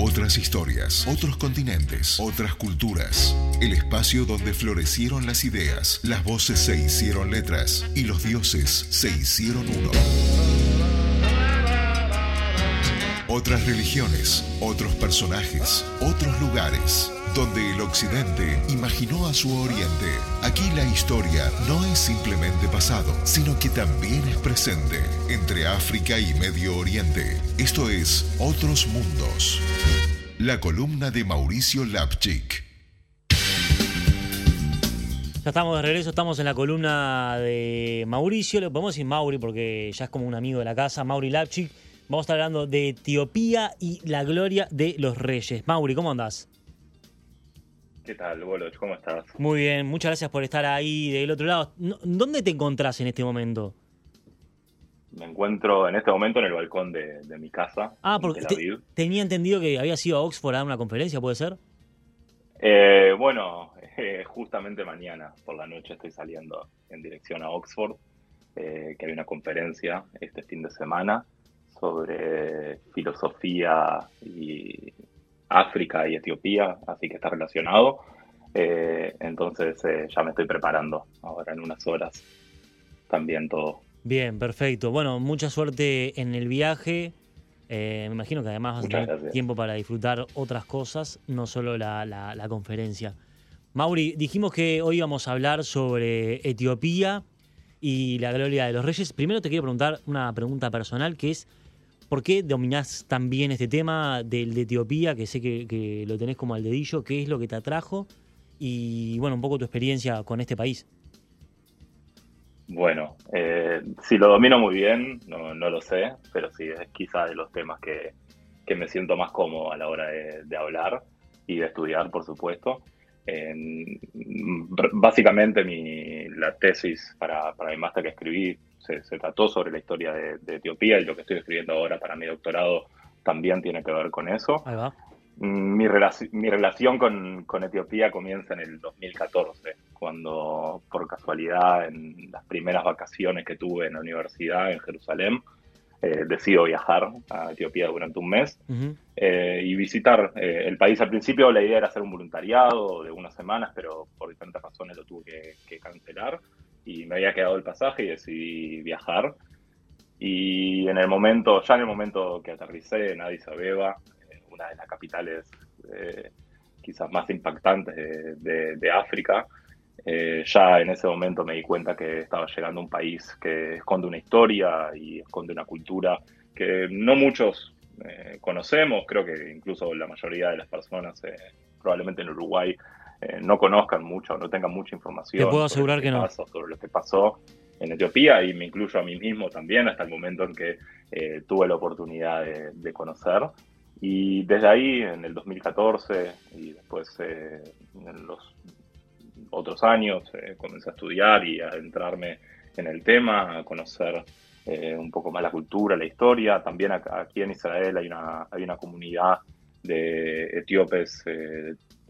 Otras historias, otros continentes, otras culturas. El espacio donde florecieron las ideas, las voces se hicieron letras y los dioses se hicieron uno. Otras religiones, otros personajes, otros lugares, donde el occidente imaginó a su oriente. Aquí la historia no es simplemente pasado, sino que también es presente entre África y Medio Oriente. Esto es Otros Mundos. La columna de Mauricio Lapchik. Ya estamos de regreso, estamos en la columna de Mauricio, le podemos decir Mauri porque ya es como un amigo de la casa, Mauri Lapchik. Vamos a estar hablando de Etiopía y la gloria de los reyes. Mauri, ¿cómo andás? ¿Qué tal, Boloch? ¿Cómo estás? Muy bien, muchas gracias por estar ahí del otro lado. ¿Dónde te encontrás en este momento? Me encuentro en este momento en el balcón de, de mi casa. Ah, porque te- tenía entendido que había sido a Oxford a dar una conferencia, ¿puede ser? Eh, bueno, eh, justamente mañana por la noche estoy saliendo en dirección a Oxford, eh, que hay una conferencia este fin de semana sobre filosofía y África y Etiopía, así que está relacionado. Eh, entonces eh, ya me estoy preparando ahora en unas horas. También todo. Bien, perfecto. Bueno, mucha suerte en el viaje. Eh, me imagino que además vas a tener tiempo para disfrutar otras cosas, no solo la, la- la conferencia. Mauri, dijimos que hoy íbamos a hablar sobre Etiopía y la gloria de los reyes. Primero te quiero preguntar una pregunta personal, que es, ¿por qué dominás tan bien este tema del de Etiopía, que sé que, lo tenés como al dedillo? ¿Qué es lo que te atrajo? Y bueno, un poco tu experiencia con este país. Bueno, eh, si lo domino muy bien, no, lo sé, pero sí es quizá de los temas que, que me siento más cómodo a la hora de, hablar y de estudiar, por supuesto. Básicamente mi, la tesis para, para mi máster que escribí se, se trató sobre la historia de, de Etiopía y lo que estoy escribiendo ahora para mi doctorado también tiene que ver con eso. Ahí va. Mm, Mi, relaci- mi relación con, con Etiopía comienza en el 2014, cuando por casualidad en las primeras vacaciones que tuve en la universidad en Jerusalén, eh, decido viajar a Etiopía durante un mes Ujú. eh, y visitar eh, el país. Al principio la idea era hacer un voluntariado de unas semanas, pero por diferentes razones lo tuve que, que cancelar y me había quedado el pasaje y decidí viajar. Y en el momento, ya en el momento que aterricé en Addis Abeba, eh, una de las capitales eh, quizás más impactantes de, de- de África, eh, ya en ese momento me di cuenta que estaba llegando a un país que esconde una historia y esconde una cultura que no muchos eh, conocemos, creo que incluso la mayoría de las personas, eh, probablemente en Uruguay, eh, no conozcan mucho, no tengan mucha información. Te puedo sobre asegurar que no. pasa, sobre lo que pasó en Etiopía y me incluyo a mí mismo también hasta el momento en que eh, tuve la oportunidad de, de conocer. Y desde ahí, en el 2014 y después eh, en los otros años, eh, comencé a estudiar y a adentrarme en el tema, a conocer un poco más la cultura, la historia. También aquí en Israel hay una, hay una comunidad de etíopes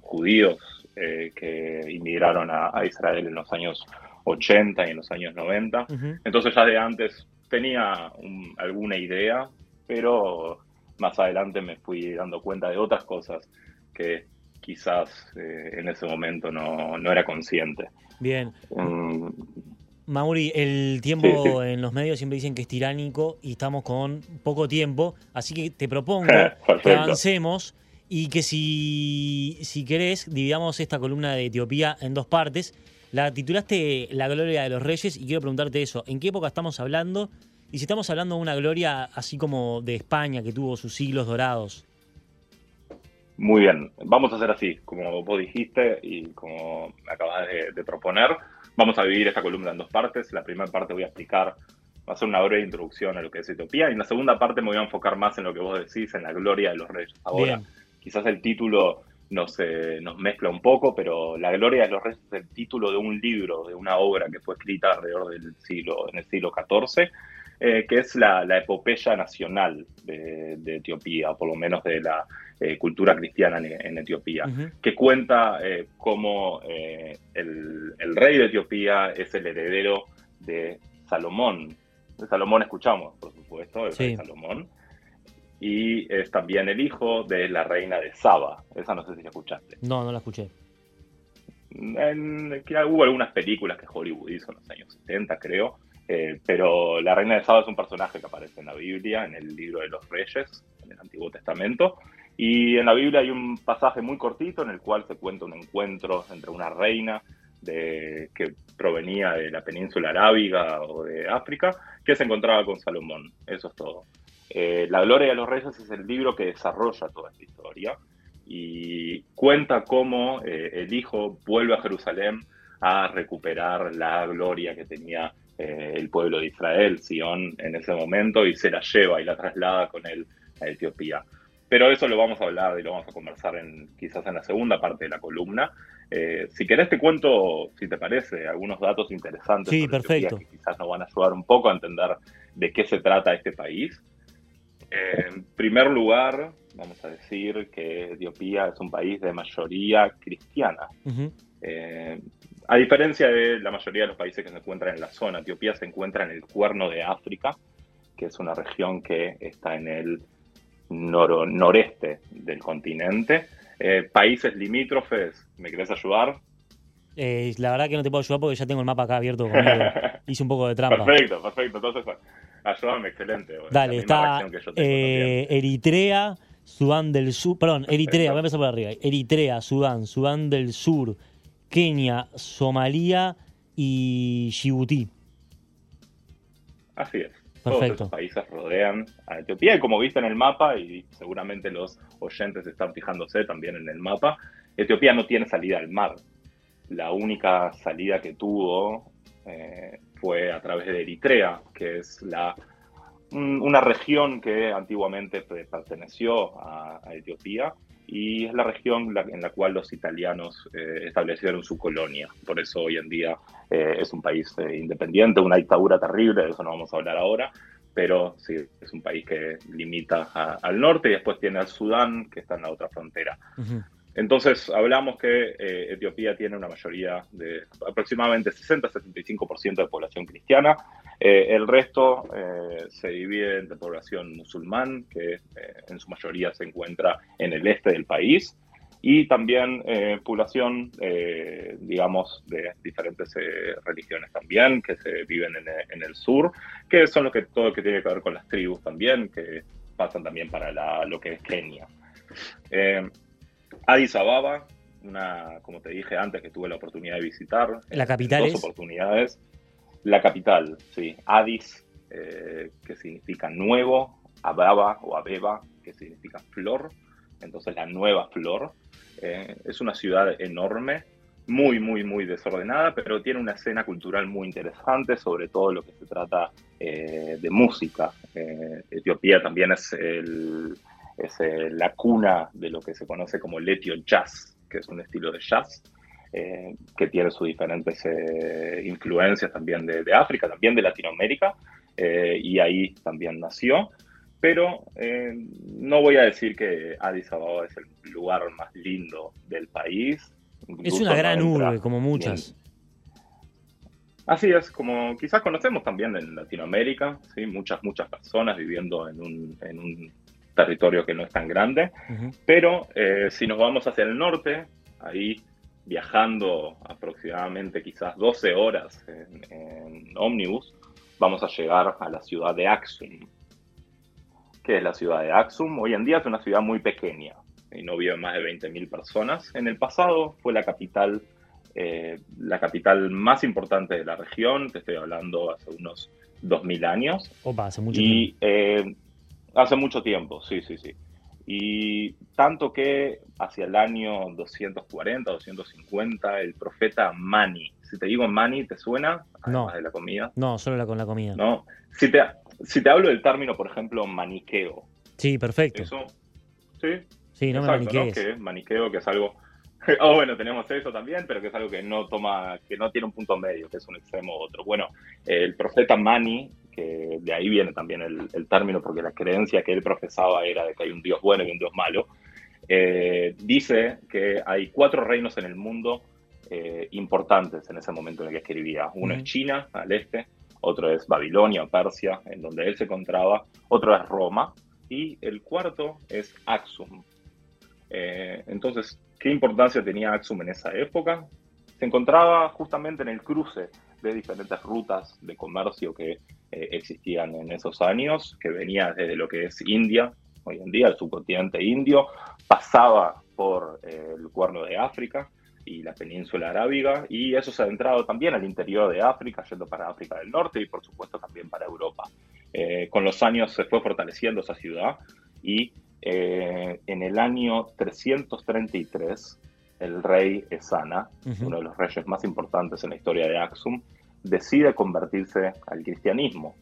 judíos eh, que inmigraron a, a Israel en los años 80 y en los años 90. Ujú. Entonces ya de antes tenía un- alguna idea, pero más adelante me fui dando cuenta de otras cosas que quizás eh, en ese momento no, no era consciente. Bien. Mm, Mauri, el tiempo Sí, sí. en los medios siempre dicen que es tiránico y estamos con poco tiempo, así que te propongo que avancemos y que si, si querés dividamos esta columna de Etiopía en dos partes. La titulaste La Gloria de los Reyes y quiero preguntarte eso, ¿en qué época estamos hablando? Y si estamos hablando de una gloria así como de España que tuvo sus siglos dorados. Muy bien, vamos a hacer así, como vos dijiste y como me acabas de, de proponer. Vamos a dividir esta columna en dos partes. La primera parte voy a explicar, va a ser una breve introducción a lo que es Etiopía, y en la segunda parte me voy a enfocar más en lo que vos decís, en la gloria de los reyes. Ahora, Bien. Quizás el título nos, eh, nos mezcla un poco, pero La Gloria de los Reyes es el título de un libro, de una obra que fue escrita alrededor del siglo, en el siglo XIV, eh, que es la, la epopeya nacional de, de Etiopía, o por lo menos de la eh, cultura cristiana en, en Etiopía, que cuenta cómo el, el rey de Etiopía es el heredero de Salomón. De Salomón escuchamos, por supuesto, el Sí. rey Salomón. Y es también el hijo de la reina de Saba. Esa no sé si la escuchaste. No, no la escuché. En, hubo algunas películas que Hollywood hizo en los años 70, creo, eh, pero la reina de Saba es un personaje que aparece en la Biblia, en el libro de los reyes, en el Antiguo Testamento, y en la Biblia hay un pasaje muy cortito en el cual se cuenta un encuentro entre una reina de, que provenía de la península arábiga o de África, que se encontraba con Salomón. Eso es todo. Eh, la Gloria de los Reyes es el libro que desarrolla toda esta historia y cuenta cómo eh, el hijo vuelve a Jerusalén a recuperar la gloria que tenía eh, el pueblo de Israel, Sion, en ese momento, y se la lleva y la traslada con él a Etiopía. Pero eso lo vamos a hablar y lo vamos a conversar en, quizás en la segunda parte de la columna. Eh, si querés te cuento, si te parece, algunos datos interesantes sí, perfecto. que quizás nos van a ayudar un poco a entender de qué se trata este país. En primer lugar, vamos a decir que Etiopía es un país de mayoría cristiana. Eh, a diferencia de la mayoría de los países que se encuentran en la zona, Etiopía se encuentra en el cuerno de África, que es una región que está en el noreste del continente. Eh, países limítrofes, ¿me querés ayudar? Eh, la verdad que no te puedo ayudar porque ya tengo el mapa acá abierto conmigo. Hice un poco de trampa. Perfecto, perfecto. Entonces, ayúdame, excelente. Dale, está Eritrea, Sudán del Sur, perdón, Eritrea, voy a empezar por arriba. Eritrea, Sudán, Sudán del Sur, Kenia, Somalia y Djibouti. Así es. Todos esos países rodean a Etiopía y como viste en el mapa, y seguramente los oyentes están fijándose también en el mapa, Etiopía no tiene salida al mar. La única salida que tuvo eh, fue a través de Eritrea, que es la una región que antiguamente perteneció a, Etiopía y es la región en la cual los italianos eh, establecieron su colonia. Por eso hoy en día eh, es un país eh, independiente, una dictadura terrible, de eso no vamos a hablar ahora, pero sí, es un país que limita al norte y después tiene al Sudán, que está en la otra frontera. Entonces, hablamos que eh, Etiopía tiene una mayoría de aproximadamente 60-75% de población cristiana. Eh, el resto eh, se divide entre población musulmán, que en su mayoría se encuentra en el este del país, y también población, digamos, de diferentes religiones también, que se viven en, el sur, que son lo que, todo lo que tiene que ver con las tribus también, que pasan también para lo que es Kenia. Addis Ababa, una, como te dije antes, que tuve la oportunidad de visitar. ¿La capital dos oportunidades. La capital, sí. Addis, eh, que significa nuevo, Ababa o Abeba, que significa flor. Entonces la nueva flor. Eh, es una ciudad enorme, muy, muy, muy desordenada, pero tiene una escena cultural muy interesante, sobre todo lo que se trata eh, de música. Etiopía también es el, es eh, la cuna de lo que se conoce como el etio jazz, que es un estilo de jazz eh, que tiene sus diferentes eh, influencias también de, África, también de Latinoamérica, y ahí también nació. Pero no voy a decir que Addis Ababa es el lugar más lindo del país. Es una gran urbe, como muchas. Así es, como quizás conocemos también en Latinoamérica, ¿sí? muchas, muchas personas viviendo en un, en un territorio que no es tan grande, pero eh, si nos vamos hacia el norte, ahí viajando aproximadamente quizás 12 horas en, ómnibus, vamos a llegar a la ciudad de Axum. ¿Qué es la ciudad de Axum? Hoy en día es una ciudad muy pequeña y no viven más de 20.000 personas. En el pasado fue la capital, eh, la capital más importante de la región, te estoy hablando hace unos 2.000 años. Opa, hace mucho y, tiempo. Eh, Hace mucho tiempo, sí, sí, sí. Y tanto que hacia el año 240, 250, el profeta Mani, si te digo Mani, ¿te suena? Además de la comida. No, solo la, con la comida. No. Si te, si te hablo del término, por ejemplo, maniqueo. Sí, perfecto. Eso, sí. Sí, no me maniquees. Que maniqueo, que es algo oh, bueno, tenemos eso también, pero que es algo que no toma, que no tiene un punto medio, que es un extremo u otro. Bueno, el profeta Mani, que de ahí viene también el, término, porque la creencia que él profesaba era de que hay un Dios bueno y un Dios malo, eh, dice que hay cuatro reinos en el mundo eh, importantes en ese momento en el que escribía. Uno es China, al este, otro es Babilonia, Persia, en donde él se encontraba, otro es Roma, y el cuarto es Axum. Eh, entonces, ¿qué importancia tenía Axum en esa época? Se encontraba justamente en el cruce de diferentes rutas de comercio que eh, existían en esos años, que venía desde lo que es India, hoy en día el subcontinente indio, pasaba por eh, el cuerno de África y la península arábiga, y eso se ha adentrado también al interior de África, yendo para África del Norte y por supuesto también para Europa. Eh, con los años se fue fortaleciendo esa ciudad y en el año 333 el rey Esana, uno de los reyes más importantes en la historia de Axum, decide convertirse al cristianismo.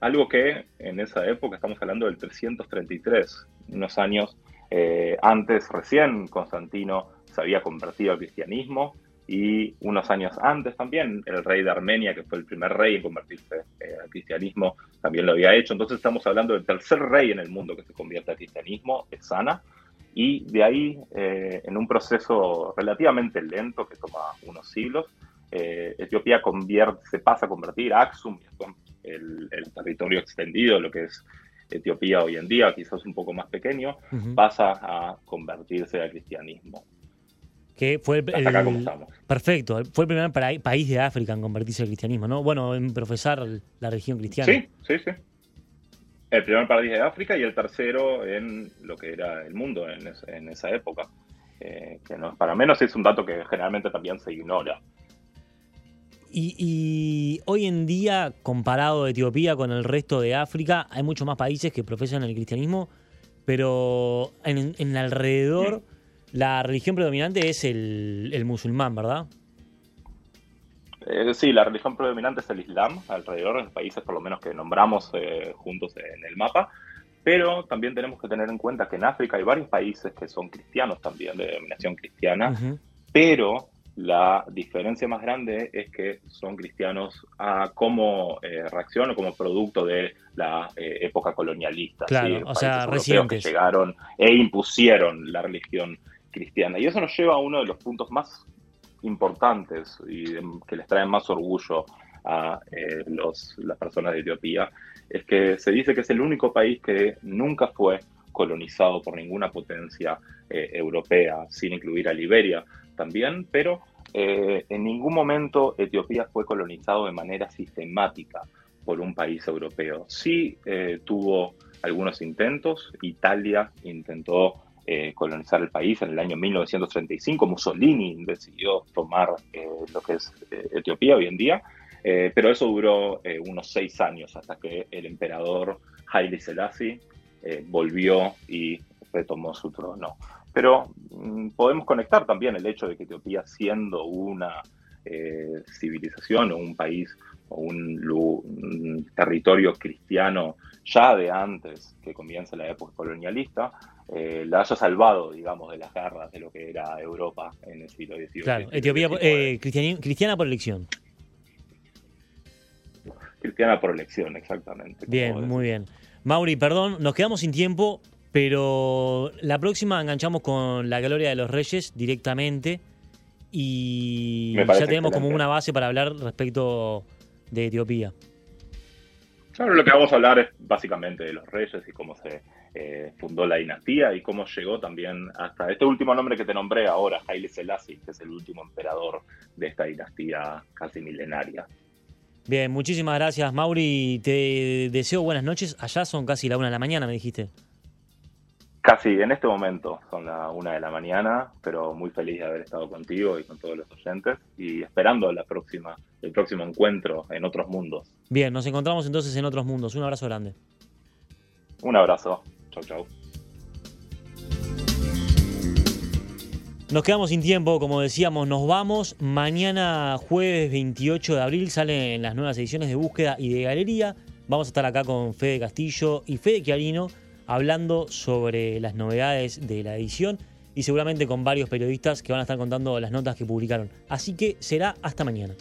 Algo que en esa época, estamos hablando del 333, unos años eh, antes, recién Constantino se había convertido al cristianismo y unos años antes también el rey de Armenia, que fue el primer rey en convertirse eh, al cristianismo, también lo había hecho. Entonces estamos hablando del tercer rey en el mundo que se convierte al cristianismo, Esana, y de ahí, eh, en un proceso relativamente lento que toma unos siglos, eh, Etiopía convierte, se pasa a convertir Axum, el, el territorio extendido, lo que es Etiopía hoy en día, quizás un poco más pequeño, pasa a convertirse al cristianismo. Que fue el, acá estamos. Perfecto, fue el primer país de África en convertirse al cristianismo, ¿no? Bueno, en profesar la religión cristiana. Sí, sí, sí. El primer país de África y el tercero en lo que era el mundo en, esa época. Eh, que no es para menos, es un dato que generalmente también se ignora. Y, hoy en día, comparado Etiopía con el resto de África, hay muchos más países que profesan el cristianismo, pero en, en alrededor la religión predominante es el, el musulmán, ¿verdad? Eh, sí, la religión predominante es el Islam, alrededor de los países por lo menos que nombramos eh, juntos en el mapa, pero también tenemos que tener en cuenta que en África hay varios países que son cristianos también, de denominación cristiana, pero la diferencia más grande es que son cristianos a, como eh, reacción o como producto de la época colonialista. Claro, o sea, recientes. Que llegaron e impusieron la religión cristiana. Y eso nos lleva a uno de los puntos más importantes y que les traen más orgullo a eh, los, las personas de Etiopía, es que se dice que es el único país que nunca fue colonizado por ninguna potencia eh, europea, sin incluir a Liberia también, pero eh, en ningún momento Etiopía fue colonizado de manera sistemática por un país europeo. Sí tuvo algunos intentos, Italia intentó eh, colonizar el país en el año 1935. Mussolini decidió tomar eh, lo que es eh, Etiopía hoy en día, pero eso duró unos seis años hasta que el emperador Haile Selassie volvió y retomó su trono. Pero mm, podemos conectar también el hecho de que Etiopía, siendo una civilización o un país o un, territorio cristiano ya de antes que comience la época colonialista, eh, la haya salvado, digamos, de las garras de lo que era Europa en el siglo XVIII. Claro, Etiopía, eh, cristiana por elección. Cristiana por elección, exactamente. Bien, muy bien. Mauri, perdón, nos quedamos sin tiempo, pero la próxima enganchamos con la Gloria de los Reyes directamente y ya tenemos como una base para hablar respecto de Etiopía. Claro, lo que vamos a hablar es básicamente de los reyes y cómo se eh, fundó la dinastía y cómo llegó también hasta este último nombre que te nombré ahora, Haile Selassie, que es el último emperador de esta dinastía casi milenaria. Bien, muchísimas gracias, Mauri. Te deseo buenas noches. Allá son casi la una de la mañana, me dijiste. Casi en este momento son la una de la mañana, pero muy feliz de haber estado contigo y con todos los oyentes y esperando la próxima, el próximo encuentro en otros mundos. Bien, nos encontramos entonces en otros mundos. Un abrazo grande. Un abrazo. Chau, chau. Nos quedamos sin tiempo, como decíamos, nos vamos. Mañana jueves 28 de abril salen las nuevas ediciones de Búsqueda y de Galería. Vamos a estar acá con Fede Castillo y Fede Chiarino hablando sobre las novedades de la edición y seguramente con varios periodistas que van a estar contando las notas que publicaron. Así que será hasta mañana.